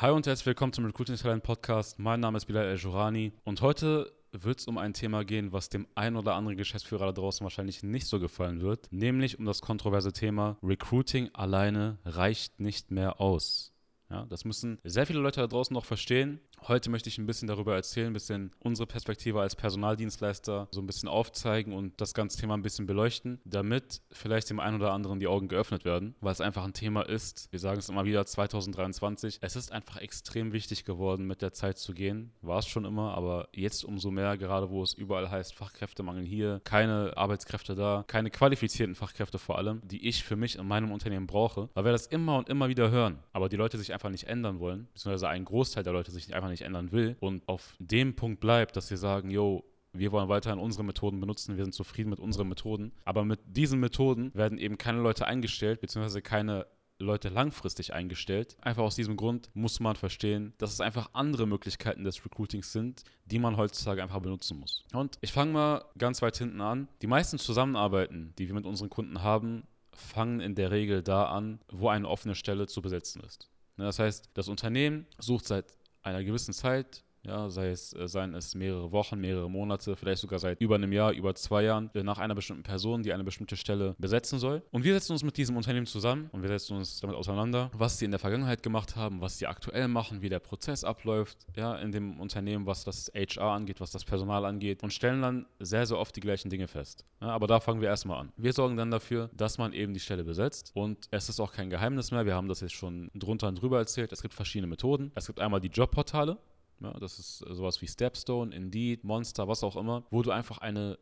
Hi und herzlich willkommen zum Recruiting Talent Podcast. Mein Name ist Bilal El-Jurani und heute wird es um ein Thema gehen, was dem einen oder anderen Geschäftsführer da draußen wahrscheinlich nicht so gefallen wird, nämlich um das kontroverse Thema Recruiting alleine reicht nicht mehr aus. Ja, das müssen sehr viele Leute da draußen noch verstehen Heute möchte ich ein bisschen darüber erzählen, ein bisschen unsere Perspektive als Personaldienstleister so ein bisschen aufzeigen und das ganze Thema ein bisschen beleuchten, damit vielleicht dem einen oder anderen die Augen geöffnet werden, weil es einfach ein Thema ist. Wir sagen es immer wieder, 2023. Es ist einfach extrem wichtig geworden, mit der Zeit zu gehen. War es schon immer, aber jetzt umso mehr, gerade wo es überall heißt, Fachkräftemangel hier, keine Arbeitskräfte da, keine qualifizierten Fachkräfte vor allem, die ich für mich in meinem Unternehmen brauche, weil wir das immer und immer wieder hören, aber die Leute sich einfach nicht ändern wollen, beziehungsweise ein Großteil der Leute sich einfach einfach nicht ändern will und auf dem Punkt bleibt, dass wir sagen, yo, wir wollen weiterhin unsere Methoden benutzen, wir sind zufrieden mit unseren Methoden. Aber mit diesen Methoden werden eben keine Leute eingestellt, beziehungsweise keine Leute langfristig eingestellt. Einfach aus diesem Grund muss man verstehen, dass es einfach andere Möglichkeiten des Recruitings sind, die man heutzutage einfach benutzen muss. Und ich fange mal ganz weit hinten an. Die meisten Zusammenarbeiten, die wir mit unseren Kunden haben, fangen in der Regel da an, wo eine offene Stelle zu besetzen ist. Das heißt, das Unternehmen sucht seit einer gewissen Zeit ja, sei es, äh, seien es mehrere Wochen, mehrere Monate, vielleicht sogar seit über einem Jahr, über zwei Jahren, äh, nach einer bestimmten Person, die eine bestimmte Stelle besetzen soll. Und wir setzen uns mit diesem Unternehmen zusammen und wir setzen uns damit auseinander, was sie in der Vergangenheit gemacht haben, was sie aktuell machen, wie der Prozess abläuft, ja, in dem Unternehmen, was das HR angeht, was das Personal angeht und stellen dann sehr, sehr oft die gleichen Dinge fest. Ja, aber da fangen wir erstmal an. Wir sorgen dann dafür, dass man eben die Stelle besetzt und es ist auch kein Geheimnis mehr. Wir haben das jetzt schon drunter und drüber erzählt. Es gibt verschiedene Methoden. Es gibt einmal die Jobportale, ja, das ist sowas wie Stepstone, Indeed, Monster, was auch immer, wo du einfach eine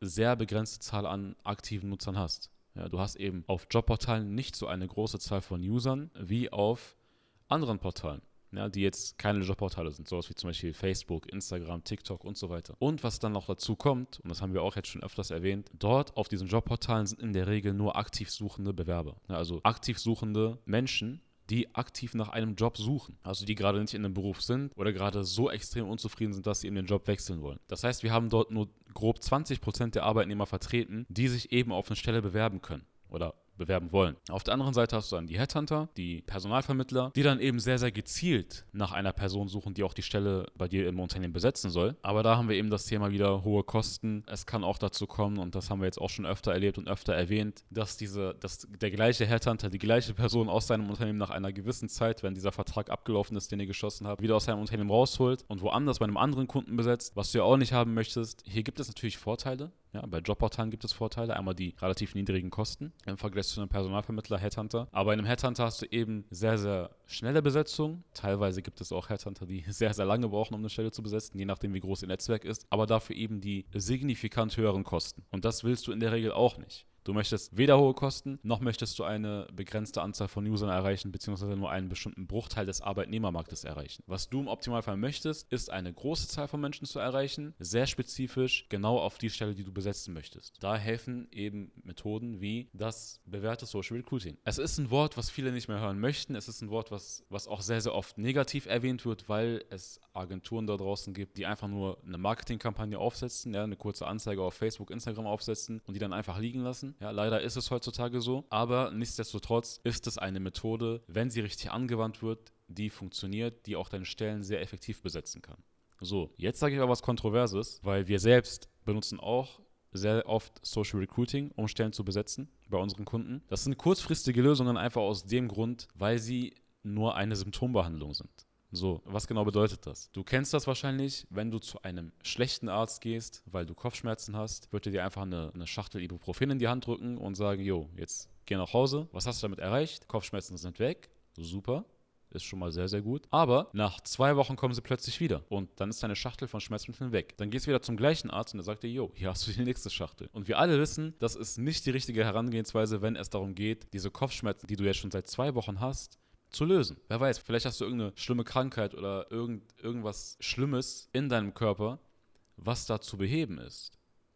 sehr begrenzte Zahl an aktiven Nutzern hast. Ja, du hast eben auf Jobportalen nicht so eine große Zahl von Usern wie auf anderen Portalen, ja, die jetzt keine Jobportale sind, sowas wie zum Beispiel Facebook, Instagram, TikTok und so weiter. Und was dann noch dazu kommt, und das haben wir auch jetzt schon öfters erwähnt, dort auf diesen Jobportalen sind in der Regel nur aktiv suchende Bewerber. Ja, also aktiv suchende Menschen, die aktiv nach einem Job suchen. Also die gerade nicht in einem Beruf sind oder gerade so extrem unzufrieden sind, dass sie eben den Job wechseln wollen. Das heißt, wir haben dort nur grob 20 Prozent der Arbeitnehmer vertreten, die sich eben auf eine Stelle bewerben können oder bewerben wollen. Auf der anderen Seite hast du dann die Headhunter, die Personalvermittler, die dann eben sehr, sehr gezielt nach einer Person suchen, die auch die Stelle bei dir im Unternehmen besetzen soll. Aber da haben wir eben das Thema wieder hohe Kosten. Es kann auch dazu kommen, und das haben wir jetzt auch schon öfter erlebt und öfter erwähnt, dass diese, dass der gleiche Headhunter, die gleiche Person aus seinem Unternehmen nach einer gewissen Zeit, wenn dieser Vertrag abgelaufen ist, den ihr geschossen habt, wieder aus seinem Unternehmen rausholt und woanders bei einem anderen Kunden besetzt, was du ja auch nicht haben möchtest. Hier gibt es natürlich Vorteile. Ja, bei Jobportalen gibt es Vorteile. Einmal die relativ niedrigen Kosten im Vergleich zu einem Personalvermittler, Headhunter. Aber in einem Headhunter hast du eben sehr, sehr schnelle Besetzung. Teilweise gibt es auch Headhunter, die sehr, sehr lange brauchen, um eine Stelle zu besetzen, je nachdem, wie groß ihr Netzwerk ist. Aber dafür eben die signifikant höheren Kosten. Und das willst du in der Regel auch nicht. Du möchtest weder hohe Kosten, noch möchtest du eine begrenzte Anzahl von Usern erreichen, beziehungsweise nur einen bestimmten Bruchteil des Arbeitnehmermarktes erreichen. Was du im Optimalfall möchtest, ist eine große Zahl von Menschen zu erreichen, sehr spezifisch, genau auf die Stelle, die du besetzen möchtest. Da helfen eben Methoden wie das bewährte Social Recruiting. Es ist ein Wort, was viele nicht mehr hören möchten. Es ist ein Wort, was, was auch sehr, sehr oft negativ erwähnt wird, weil es Agenturen da draußen gibt, die einfach nur eine Marketingkampagne aufsetzen, ja, eine kurze Anzeige auf Facebook, Instagram aufsetzen und die dann einfach liegen lassen. Ja, leider ist es heutzutage so, aber nichtsdestotrotz ist es eine Methode, wenn sie richtig angewandt wird, die funktioniert, die auch deine Stellen sehr effektiv besetzen kann. So, jetzt sage ich aber was Kontroverses, weil wir selbst benutzen auch sehr oft Social Recruiting, um Stellen zu besetzen bei unseren Kunden. Das sind kurzfristige Lösungen einfach aus dem Grund, weil sie nur eine Symptombehandlung sind. So, was genau bedeutet das? Du kennst das wahrscheinlich, wenn du zu einem schlechten Arzt gehst, weil du Kopfschmerzen hast, wird er dir einfach eine, eine Schachtel Ibuprofen in die Hand drücken und sagen, jo, jetzt geh nach Hause. Was hast du damit erreicht? Kopfschmerzen sind weg. Super. Ist schon mal sehr, sehr gut. Aber nach zwei Wochen kommen sie plötzlich wieder. Und dann ist deine Schachtel von Schmerzmitteln weg. Dann gehst du wieder zum gleichen Arzt und er sagt dir, jo, hier hast du die nächste Schachtel. Und wir alle wissen, das ist nicht die richtige Herangehensweise, wenn es darum geht, diese Kopfschmerzen, die du jetzt schon seit zwei Wochen hast, zu lösen. Wer weiß, vielleicht hast du irgendeine schlimme Krankheit oder irgend, irgendwas Schlimmes in deinem Körper, was da zu beheben ist.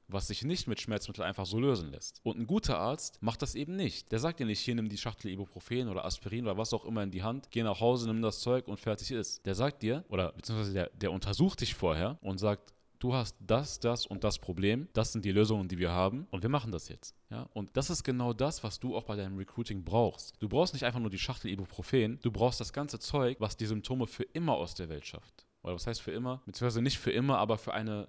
Was sich nicht mit Schmerzmitteln einfach so lösen lässt. Und ein guter Arzt macht das eben nicht. Der sagt dir nicht, hier nimm die Schachtel Ibuprofen oder Aspirin oder was auch immer in die Hand, geh nach Hause, nimm das Zeug und fertig ist. Der sagt dir, oder beziehungsweise der, der untersucht dich vorher und sagt, du hast das, das und das Problem, das sind die Lösungen, die wir haben und wir machen das jetzt. Ja? Und das ist genau das, was du auch bei deinem Recruiting brauchst. Du brauchst nicht einfach nur die Schachtel Ibuprofen, du brauchst das ganze Zeug, was die Symptome für immer aus der Welt schafft. Oder was heißt für immer? Beziehungsweise nicht für immer, aber für eine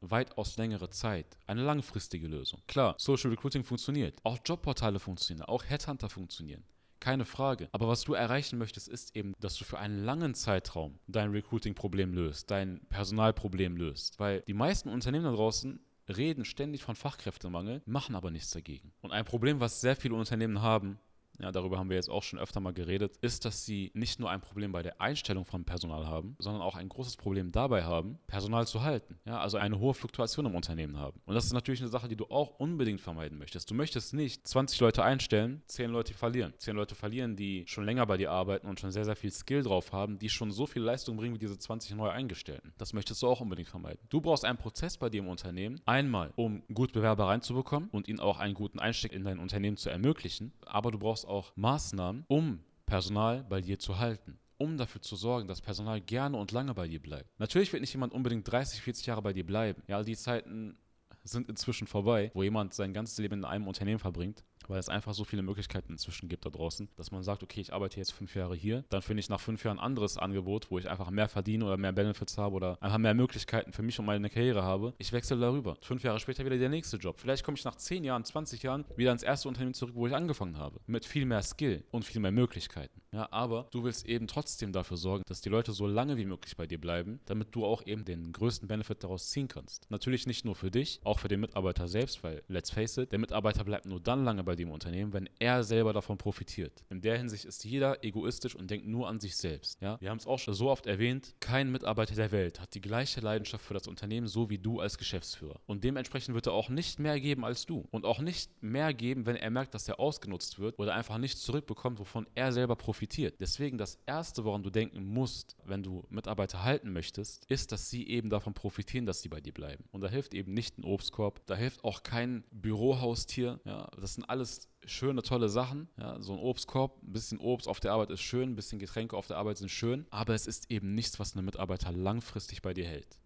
weitaus längere Zeit. Eine langfristige Lösung. Klar, Social Recruiting funktioniert. Auch Jobportale funktionieren. Auch Headhunter funktionieren. Keine Frage. Aber was du erreichen möchtest, ist eben, dass du für einen langen Zeitraum dein Recruiting-Problem löst, dein Personalproblem löst. Weil die meisten Unternehmen da draußen reden ständig von Fachkräftemangel, machen aber nichts dagegen. Und ein Problem, was sehr viele Unternehmen haben, ja, darüber haben wir jetzt auch schon öfter mal geredet, ist, dass sie nicht nur ein Problem bei der Einstellung von Personal haben, sondern auch ein großes Problem dabei haben, Personal zu halten. Ja, also eine hohe Fluktuation im Unternehmen haben. Und das ist natürlich eine Sache, die du auch unbedingt vermeiden möchtest. Du möchtest nicht 20 Leute einstellen, 10 Leute verlieren. 10 Leute verlieren, die schon länger bei dir arbeiten und schon sehr, sehr viel Skill drauf haben, die schon so viel Leistung bringen wie diese 20 neu eingestellten. Das möchtest du auch unbedingt vermeiden. Du brauchst einen Prozess bei dir im Unternehmen, einmal, um gut Bewerber reinzubekommen und ihnen auch einen guten Einstieg in dein Unternehmen zu ermöglichen, aber du brauchst auch Maßnahmen, um Personal bei dir zu halten um dafür zu sorgen, dass Personal gerne und lange bei dir bleibt. Natürlich wird nicht jemand unbedingt 30, 40 Jahre bei dir bleiben. Ja, die Zeiten sind inzwischen vorbei, wo jemand sein ganzes Leben in einem Unternehmen verbringt weil es einfach so viele Möglichkeiten inzwischen gibt da draußen, dass man sagt, okay, ich arbeite jetzt fünf Jahre hier, dann finde ich nach fünf Jahren ein anderes Angebot, wo ich einfach mehr verdiene oder mehr Benefits habe oder einfach mehr Möglichkeiten für mich und meine Karriere habe. Ich wechsle darüber. Fünf Jahre später wieder der nächste Job. Vielleicht komme ich nach zehn Jahren, 20 Jahren wieder ins erste Unternehmen zurück, wo ich angefangen habe. Mit viel mehr Skill und viel mehr Möglichkeiten. Ja, aber du willst eben trotzdem dafür sorgen, dass die Leute so lange wie möglich bei dir bleiben, damit du auch eben den größten Benefit daraus ziehen kannst. Natürlich nicht nur für dich, auch für den Mitarbeiter selbst, weil let's face it, der Mitarbeiter bleibt nur dann lange bei dir im Unternehmen, wenn er selber davon profitiert. In der Hinsicht ist jeder egoistisch und denkt nur an sich selbst. Ja? Wir haben es auch schon so oft erwähnt, kein Mitarbeiter der Welt hat die gleiche Leidenschaft für das Unternehmen, so wie du als Geschäftsführer. Und dementsprechend wird er auch nicht mehr geben als du. Und auch nicht mehr geben, wenn er merkt, dass er ausgenutzt wird oder einfach nichts zurückbekommt, wovon er selber profitiert. Deswegen das Erste, woran du denken musst, wenn du Mitarbeiter halten möchtest, ist, dass sie eben davon profitieren, dass sie bei dir bleiben. Und da hilft eben nicht ein Obstkorb, da hilft auch kein Bürohaustier. Ja? Das sind alles schöne, tolle Sachen. Ja, so ein Obstkorb, ein bisschen Obst auf der Arbeit ist schön, ein bisschen Getränke auf der Arbeit sind schön, aber es ist eben nichts, was einen Mitarbeiter langfristig bei dir hält.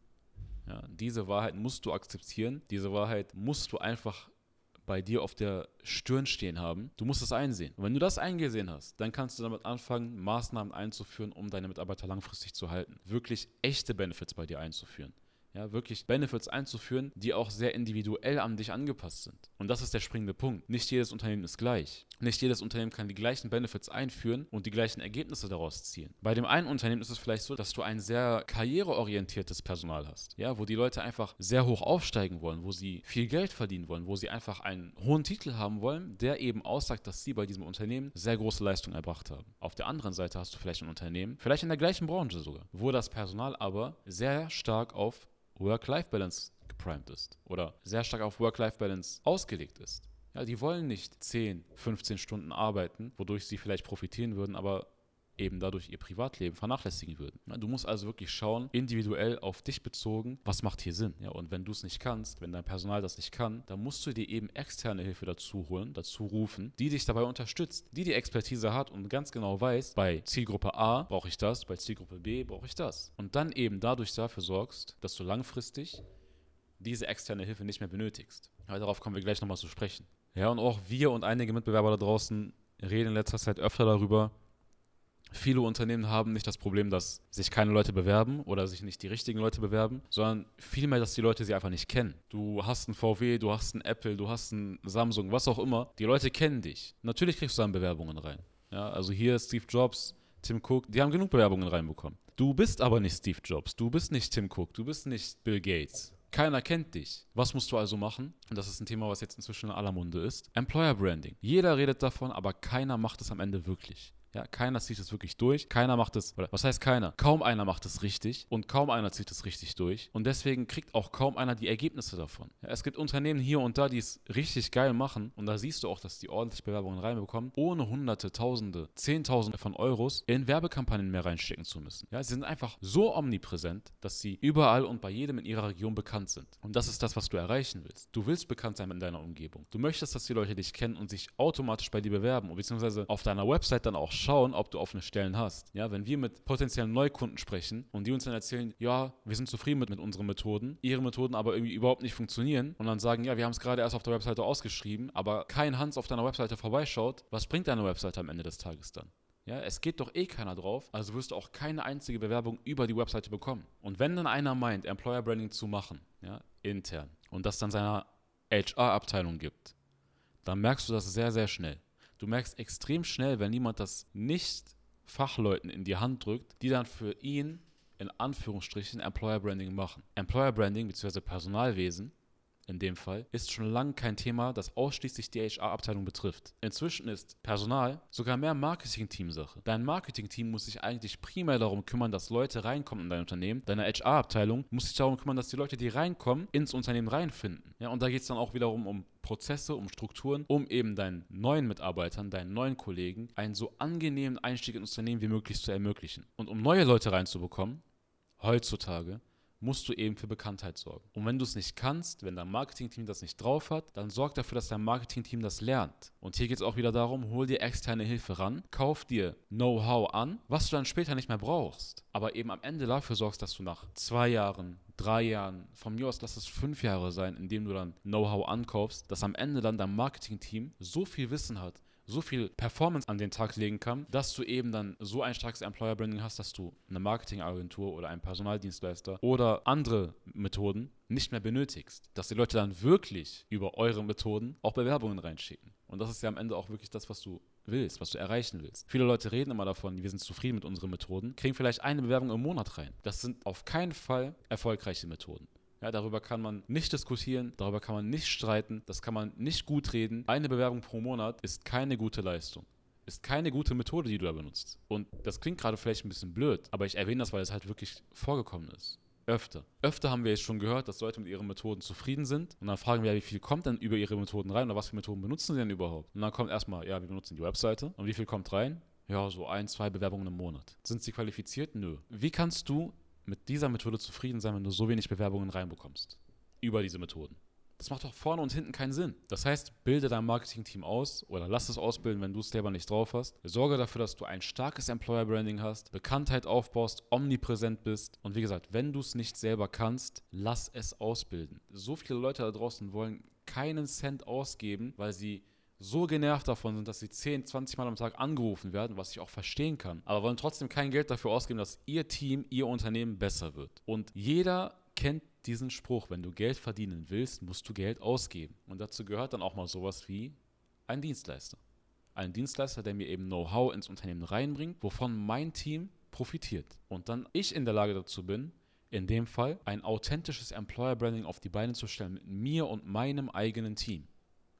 Ja, diese Wahrheit musst du akzeptieren. Diese Wahrheit musst du einfach bei dir auf der Stirn stehen haben. Du musst es einsehen. Und wenn du das eingesehen hast, dann kannst du damit anfangen, Maßnahmen einzuführen, um deine Mitarbeiter langfristig zu halten. Wirklich echte Benefits bei dir einzuführen ja, wirklich Benefits einzuführen, die auch sehr individuell an dich angepasst sind. Und das ist der springende Punkt. Nicht jedes Unternehmen ist gleich. Nicht jedes Unternehmen kann die gleichen Benefits einführen und die gleichen Ergebnisse daraus ziehen. Bei dem einen Unternehmen ist es vielleicht so, dass du ein sehr karriereorientiertes Personal hast, ja, wo die Leute einfach sehr hoch aufsteigen wollen, wo sie viel Geld verdienen wollen, wo sie einfach einen hohen Titel haben wollen, der eben aussagt, dass sie bei diesem Unternehmen sehr große Leistung erbracht haben. Auf der anderen Seite hast du vielleicht ein Unternehmen, vielleicht in der gleichen Branche sogar, wo das Personal aber sehr stark auf Work-Life-Balance geprimed ist oder sehr stark auf Work-Life-Balance ausgelegt ist. Ja, die wollen nicht 10, 15 Stunden arbeiten, wodurch sie vielleicht profitieren würden, aber eben dadurch ihr Privatleben vernachlässigen würden. Du musst also wirklich schauen, individuell auf dich bezogen, was macht hier Sinn. Ja, und wenn du es nicht kannst, wenn dein Personal das nicht kann, dann musst du dir eben externe Hilfe dazu holen, dazu rufen, die dich dabei unterstützt, die die Expertise hat und ganz genau weiß, bei Zielgruppe A brauche ich das, bei Zielgruppe B brauche ich das. Und dann eben dadurch dafür sorgst, dass du langfristig diese externe Hilfe nicht mehr benötigst. Ja, darauf kommen wir gleich nochmal zu sprechen. Ja, und auch wir und einige Mitbewerber da draußen reden in letzter Zeit öfter darüber, Viele Unternehmen haben nicht das Problem, dass sich keine Leute bewerben oder sich nicht die richtigen Leute bewerben, sondern vielmehr, dass die Leute sie einfach nicht kennen. Du hast einen VW, du hast einen Apple, du hast einen Samsung, was auch immer. Die Leute kennen dich. Natürlich kriegst du dann Bewerbungen rein. Ja, also hier Steve Jobs, Tim Cook, die haben genug Bewerbungen reinbekommen. Du bist aber nicht Steve Jobs, du bist nicht Tim Cook, du bist nicht Bill Gates. Keiner kennt dich. Was musst du also machen? Und das ist ein Thema, was jetzt inzwischen in aller Munde ist. Employer Branding. Jeder redet davon, aber keiner macht es am Ende wirklich. Ja, keiner zieht es wirklich durch. Keiner macht es, oder was heißt keiner? Kaum einer macht es richtig und kaum einer zieht es richtig durch. Und deswegen kriegt auch kaum einer die Ergebnisse davon. Ja, es gibt Unternehmen hier und da, die es richtig geil machen. Und da siehst du auch, dass die ordentlich Bewerbungen reinbekommen, ohne Hunderte, Tausende, Zehntausende von Euros in Werbekampagnen mehr reinstecken zu müssen. Ja, sie sind einfach so omnipräsent, dass sie überall und bei jedem in ihrer Region bekannt sind. Und das ist das, was du erreichen willst. Du willst bekannt sein in deiner Umgebung. Du möchtest, dass die Leute dich kennen und sich automatisch bei dir bewerben, beziehungsweise auf deiner Website dann auch schauen ob du offene Stellen hast. Ja, wenn wir mit potenziellen Neukunden sprechen und die uns dann erzählen, ja, wir sind zufrieden mit, mit unseren Methoden, ihre Methoden aber irgendwie überhaupt nicht funktionieren und dann sagen, ja, wir haben es gerade erst auf der Webseite ausgeschrieben, aber kein Hans auf deiner Webseite vorbeischaut, was bringt deine Webseite am Ende des Tages dann? Ja, es geht doch eh keiner drauf, also wirst du auch keine einzige Bewerbung über die Webseite bekommen. Und wenn dann einer meint, Employer Branding zu machen, ja, intern, und das dann seiner HR-Abteilung gibt, dann merkst du das sehr, sehr schnell. Du merkst extrem schnell, wenn jemand das nicht Fachleuten in die Hand drückt, die dann für ihn in Anführungsstrichen Employer Branding machen. Employer Branding bzw. Personalwesen in dem Fall, ist schon lange kein Thema, das ausschließlich die HR-Abteilung betrifft. Inzwischen ist Personal sogar mehr Marketing-Team-Sache. Dein Marketing-Team muss sich eigentlich primär darum kümmern, dass Leute reinkommen in dein Unternehmen. Deine HR-Abteilung muss sich darum kümmern, dass die Leute, die reinkommen, ins Unternehmen reinfinden. Ja, und da geht es dann auch wiederum um Prozesse, um Strukturen, um eben deinen neuen Mitarbeitern, deinen neuen Kollegen einen so angenehmen Einstieg ins Unternehmen wie möglich zu ermöglichen. Und um neue Leute reinzubekommen, heutzutage, musst du eben für Bekanntheit sorgen. Und wenn du es nicht kannst, wenn dein Marketingteam das nicht drauf hat, dann sorg dafür, dass dein Marketingteam das lernt. Und hier geht es auch wieder darum, hol dir externe Hilfe ran, kauf dir Know-how an, was du dann später nicht mehr brauchst. Aber eben am Ende dafür sorgst, dass du nach zwei Jahren, drei Jahren, von mir aus lass es fünf Jahre sein, indem du dann Know-how ankaufst, dass am Ende dann dein Marketingteam so viel Wissen hat, so viel Performance an den Tag legen kann, dass du eben dann so ein starkes Employer Branding hast, dass du eine Marketingagentur oder einen Personaldienstleister oder andere Methoden nicht mehr benötigst. Dass die Leute dann wirklich über eure Methoden auch Bewerbungen reinschicken. Und das ist ja am Ende auch wirklich das, was du willst, was du erreichen willst. Viele Leute reden immer davon, wir sind zufrieden mit unseren Methoden, kriegen vielleicht eine Bewerbung im Monat rein. Das sind auf keinen Fall erfolgreiche Methoden. Ja, darüber kann man nicht diskutieren, darüber kann man nicht streiten, das kann man nicht gut reden. Eine Bewerbung pro Monat ist keine gute Leistung. Ist keine gute Methode, die du da benutzt. Und das klingt gerade vielleicht ein bisschen blöd, aber ich erwähne das, weil es halt wirklich vorgekommen ist. Öfter. Öfter haben wir jetzt schon gehört, dass Leute mit ihren Methoden zufrieden sind. Und dann fragen wir, wie viel kommt denn über ihre Methoden rein oder was für Methoden benutzen sie denn überhaupt? Und dann kommt erstmal, ja, wir benutzen die Webseite. Und wie viel kommt rein? Ja, so ein, zwei Bewerbungen im Monat. Sind sie qualifiziert? Nö. Wie kannst du mit dieser Methode zufrieden sein, wenn du so wenig Bewerbungen reinbekommst. Über diese Methoden. Das macht doch vorne und hinten keinen Sinn. Das heißt, bilde dein Marketing-Team aus oder lass es ausbilden, wenn du es selber nicht drauf hast. Sorge dafür, dass du ein starkes Employer-Branding hast, Bekanntheit aufbaust, omnipräsent bist. Und wie gesagt, wenn du es nicht selber kannst, lass es ausbilden. So viele Leute da draußen wollen keinen Cent ausgeben, weil sie so genervt davon sind, dass sie 10, 20 Mal am Tag angerufen werden, was ich auch verstehen kann, aber wollen trotzdem kein Geld dafür ausgeben, dass ihr Team, ihr Unternehmen besser wird. Und jeder kennt diesen Spruch, wenn du Geld verdienen willst, musst du Geld ausgeben. Und dazu gehört dann auch mal sowas wie ein Dienstleister. Ein Dienstleister, der mir eben Know-how ins Unternehmen reinbringt, wovon mein Team profitiert. Und dann ich in der Lage dazu bin, in dem Fall ein authentisches Employer Branding auf die Beine zu stellen mit mir und meinem eigenen Team.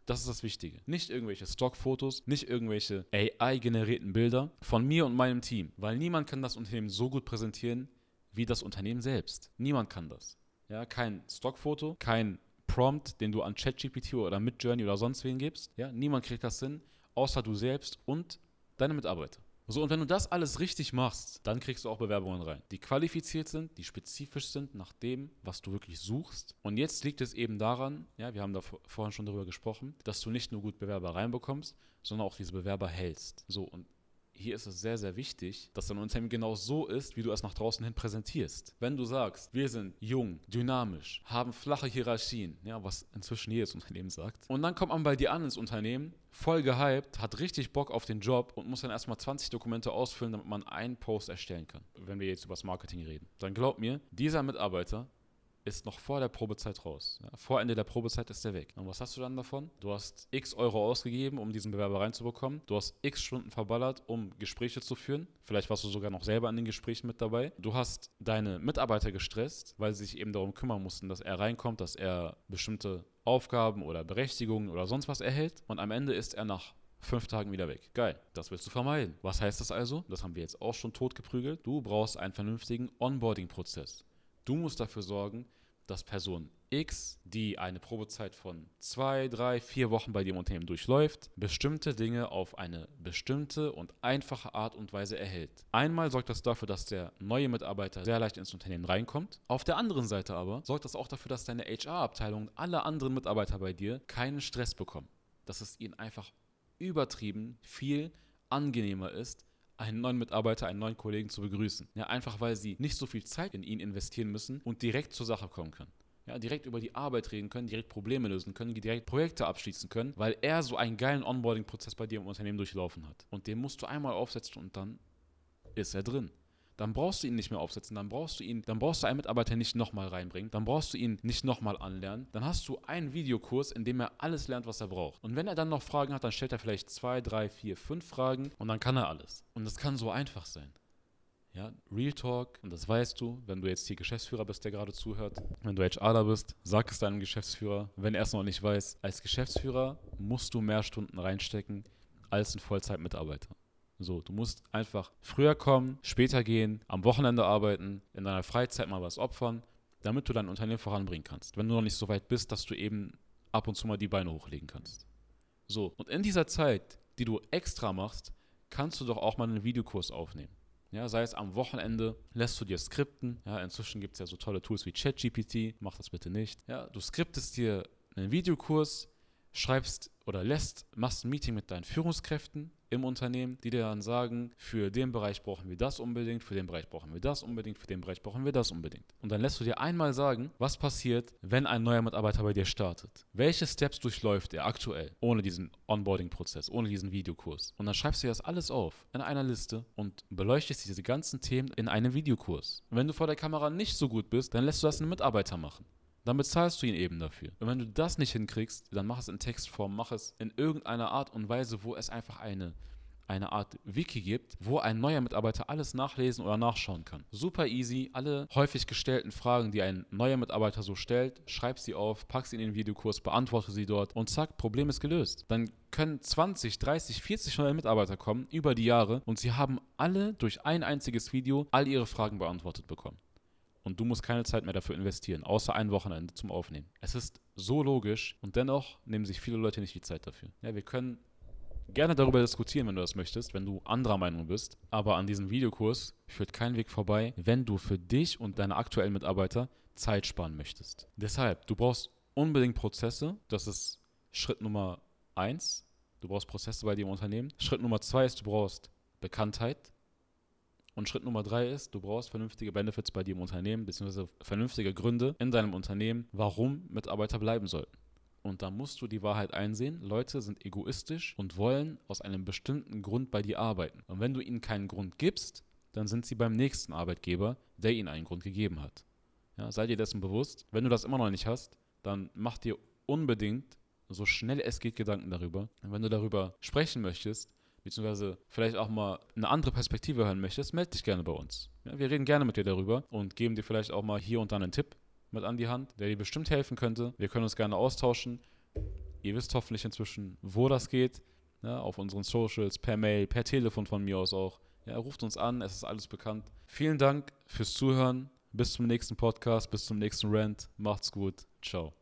Das ist das Wichtige. Nicht irgendwelche Stockfotos, nicht irgendwelche AI-generierten Bilder von mir und meinem Team. Weil niemand kann das Unternehmen so gut präsentieren wie das Unternehmen selbst. Niemand kann das. Ja, kein Stockfoto, kein Prompt, den du an ChatGPT oder Midjourney oder sonst wen gibst. Ja, niemand kriegt das hin, außer du selbst und deine Mitarbeiter. So, und wenn du das alles richtig machst, dann kriegst du auch Bewerbungen rein, die qualifiziert sind, die spezifisch sind nach dem, was du wirklich suchst. Und jetzt liegt es eben daran, ja, wir haben da vorhin schon darüber gesprochen, dass du nicht nur gut Bewerber reinbekommst, sondern auch diese Bewerber hältst. So, und hier ist es sehr, sehr wichtig, dass dein Unternehmen genau so ist, wie du es nach draußen hin präsentierst. Wenn du sagst, wir sind jung, dynamisch, haben flache Hierarchien, ja, was inzwischen jedes Unternehmen sagt, und dann kommt man bei dir an ins Unternehmen, voll gehypt, hat richtig Bock auf den Job und muss dann erstmal 20 Dokumente ausfüllen, damit man einen Post erstellen kann, wenn wir jetzt über das Marketing reden. Dann glaub mir, dieser Mitarbeiter ist noch vor der Probezeit raus. Ja, vor Ende der Probezeit ist er weg. Und was hast du dann davon? Du hast x Euro ausgegeben, um diesen Bewerber reinzubekommen. Du hast x Stunden verballert, um Gespräche zu führen. Vielleicht warst du sogar noch selber an den Gesprächen mit dabei. Du hast deine Mitarbeiter gestresst, weil sie sich eben darum kümmern mussten, dass er reinkommt, dass er bestimmte Aufgaben oder Berechtigungen oder sonst was erhält. Und am Ende ist er nach fünf Tagen wieder weg. Geil, das willst du vermeiden. Was heißt das also? Das haben wir jetzt auch schon totgeprügelt. Du brauchst einen vernünftigen Onboarding-Prozess. Du musst dafür sorgen, dass Person X, die eine Probezeit von zwei, drei, vier Wochen bei im Unternehmen durchläuft, bestimmte Dinge auf eine bestimmte und einfache Art und Weise erhält. Einmal sorgt das dafür, dass der neue Mitarbeiter sehr leicht ins Unternehmen reinkommt. Auf der anderen Seite aber sorgt das auch dafür, dass deine HR-Abteilung und alle anderen Mitarbeiter bei dir keinen Stress bekommen. Dass es ihnen einfach übertrieben viel angenehmer ist, einen neuen Mitarbeiter, einen neuen Kollegen zu begrüßen. Ja, einfach weil sie nicht so viel Zeit in ihn investieren müssen und direkt zur Sache kommen können. Ja, direkt über die Arbeit reden können, direkt Probleme lösen können, direkt Projekte abschließen können, weil er so einen geilen Onboarding-Prozess bei dir im Unternehmen durchlaufen hat. Und den musst du einmal aufsetzen und dann ist er drin dann brauchst du ihn nicht mehr aufsetzen, dann brauchst du ihn, dann brauchst du einen Mitarbeiter nicht nochmal reinbringen, dann brauchst du ihn nicht nochmal anlernen, dann hast du einen Videokurs, in dem er alles lernt, was er braucht. Und wenn er dann noch Fragen hat, dann stellt er vielleicht zwei, drei, vier, fünf Fragen und dann kann er alles. Und das kann so einfach sein. Ja, Real Talk, und das weißt du, wenn du jetzt hier Geschäftsführer bist, der gerade zuhört, wenn du HRler bist, sag es deinem Geschäftsführer, wenn er es noch nicht weiß. Als Geschäftsführer musst du mehr Stunden reinstecken als ein Vollzeitmitarbeiter. So, du musst einfach früher kommen, später gehen, am Wochenende arbeiten, in deiner Freizeit mal was opfern, damit du dein Unternehmen voranbringen kannst. Wenn du noch nicht so weit bist, dass du eben ab und zu mal die Beine hochlegen kannst. So, und in dieser Zeit, die du extra machst, kannst du doch auch mal einen Videokurs aufnehmen. Ja, sei es am Wochenende, lässt du dir skripten. Ja, inzwischen gibt es ja so tolle Tools wie ChatGPT. Mach das bitte nicht. Ja, du skriptest dir einen Videokurs, schreibst oder lässt, machst ein Meeting mit deinen Führungskräften im Unternehmen, die dir dann sagen, für den Bereich brauchen wir das unbedingt, für den Bereich brauchen wir das unbedingt, für den Bereich brauchen wir das unbedingt. Und dann lässt du dir einmal sagen, was passiert, wenn ein neuer Mitarbeiter bei dir startet. Welche Steps durchläuft er aktuell, ohne diesen Onboarding-Prozess, ohne diesen Videokurs. Und dann schreibst du das alles auf in einer Liste und beleuchtest diese ganzen Themen in einem Videokurs. Und wenn du vor der Kamera nicht so gut bist, dann lässt du das einen Mitarbeiter machen dann bezahlst du ihn eben dafür. Und wenn du das nicht hinkriegst, dann mach es in Textform, mach es in irgendeiner Art und Weise, wo es einfach eine, eine Art Wiki gibt, wo ein neuer Mitarbeiter alles nachlesen oder nachschauen kann. Super easy, alle häufig gestellten Fragen, die ein neuer Mitarbeiter so stellt, schreib sie auf, pack sie in den Videokurs, beantworte sie dort und zack, Problem ist gelöst. Dann können 20, 30, 40 neue Mitarbeiter kommen über die Jahre und sie haben alle durch ein einziges Video all ihre Fragen beantwortet bekommen und du musst keine Zeit mehr dafür investieren, außer ein Wochenende zum Aufnehmen. Es ist so logisch und dennoch nehmen sich viele Leute nicht die Zeit dafür. Ja, wir können gerne darüber diskutieren, wenn du das möchtest, wenn du anderer Meinung bist, aber an diesem Videokurs führt kein Weg vorbei, wenn du für dich und deine aktuellen Mitarbeiter Zeit sparen möchtest. Deshalb, du brauchst unbedingt Prozesse, das ist Schritt Nummer eins. Du brauchst Prozesse bei dir im Unternehmen. Schritt Nummer zwei ist, du brauchst Bekanntheit. Und Schritt Nummer drei ist, du brauchst vernünftige Benefits bei dir im Unternehmen, beziehungsweise vernünftige Gründe in deinem Unternehmen, warum Mitarbeiter bleiben sollten. Und da musst du die Wahrheit einsehen. Leute sind egoistisch und wollen aus einem bestimmten Grund bei dir arbeiten. Und wenn du ihnen keinen Grund gibst, dann sind sie beim nächsten Arbeitgeber, der ihnen einen Grund gegeben hat. Ja, sei dir dessen bewusst. Wenn du das immer noch nicht hast, dann mach dir unbedingt so schnell es geht Gedanken darüber. Und wenn du darüber sprechen möchtest, beziehungsweise vielleicht auch mal eine andere Perspektive hören möchtest, melde dich gerne bei uns. Ja, wir reden gerne mit dir darüber und geben dir vielleicht auch mal hier und dann einen Tipp mit an die Hand, der dir bestimmt helfen könnte. Wir können uns gerne austauschen. Ihr wisst hoffentlich inzwischen, wo das geht. Ja, auf unseren Socials, per Mail, per Telefon von mir aus auch. Ja, ruft uns an, es ist alles bekannt. Vielen Dank fürs Zuhören. Bis zum nächsten Podcast, bis zum nächsten Rant. Macht's gut. Ciao.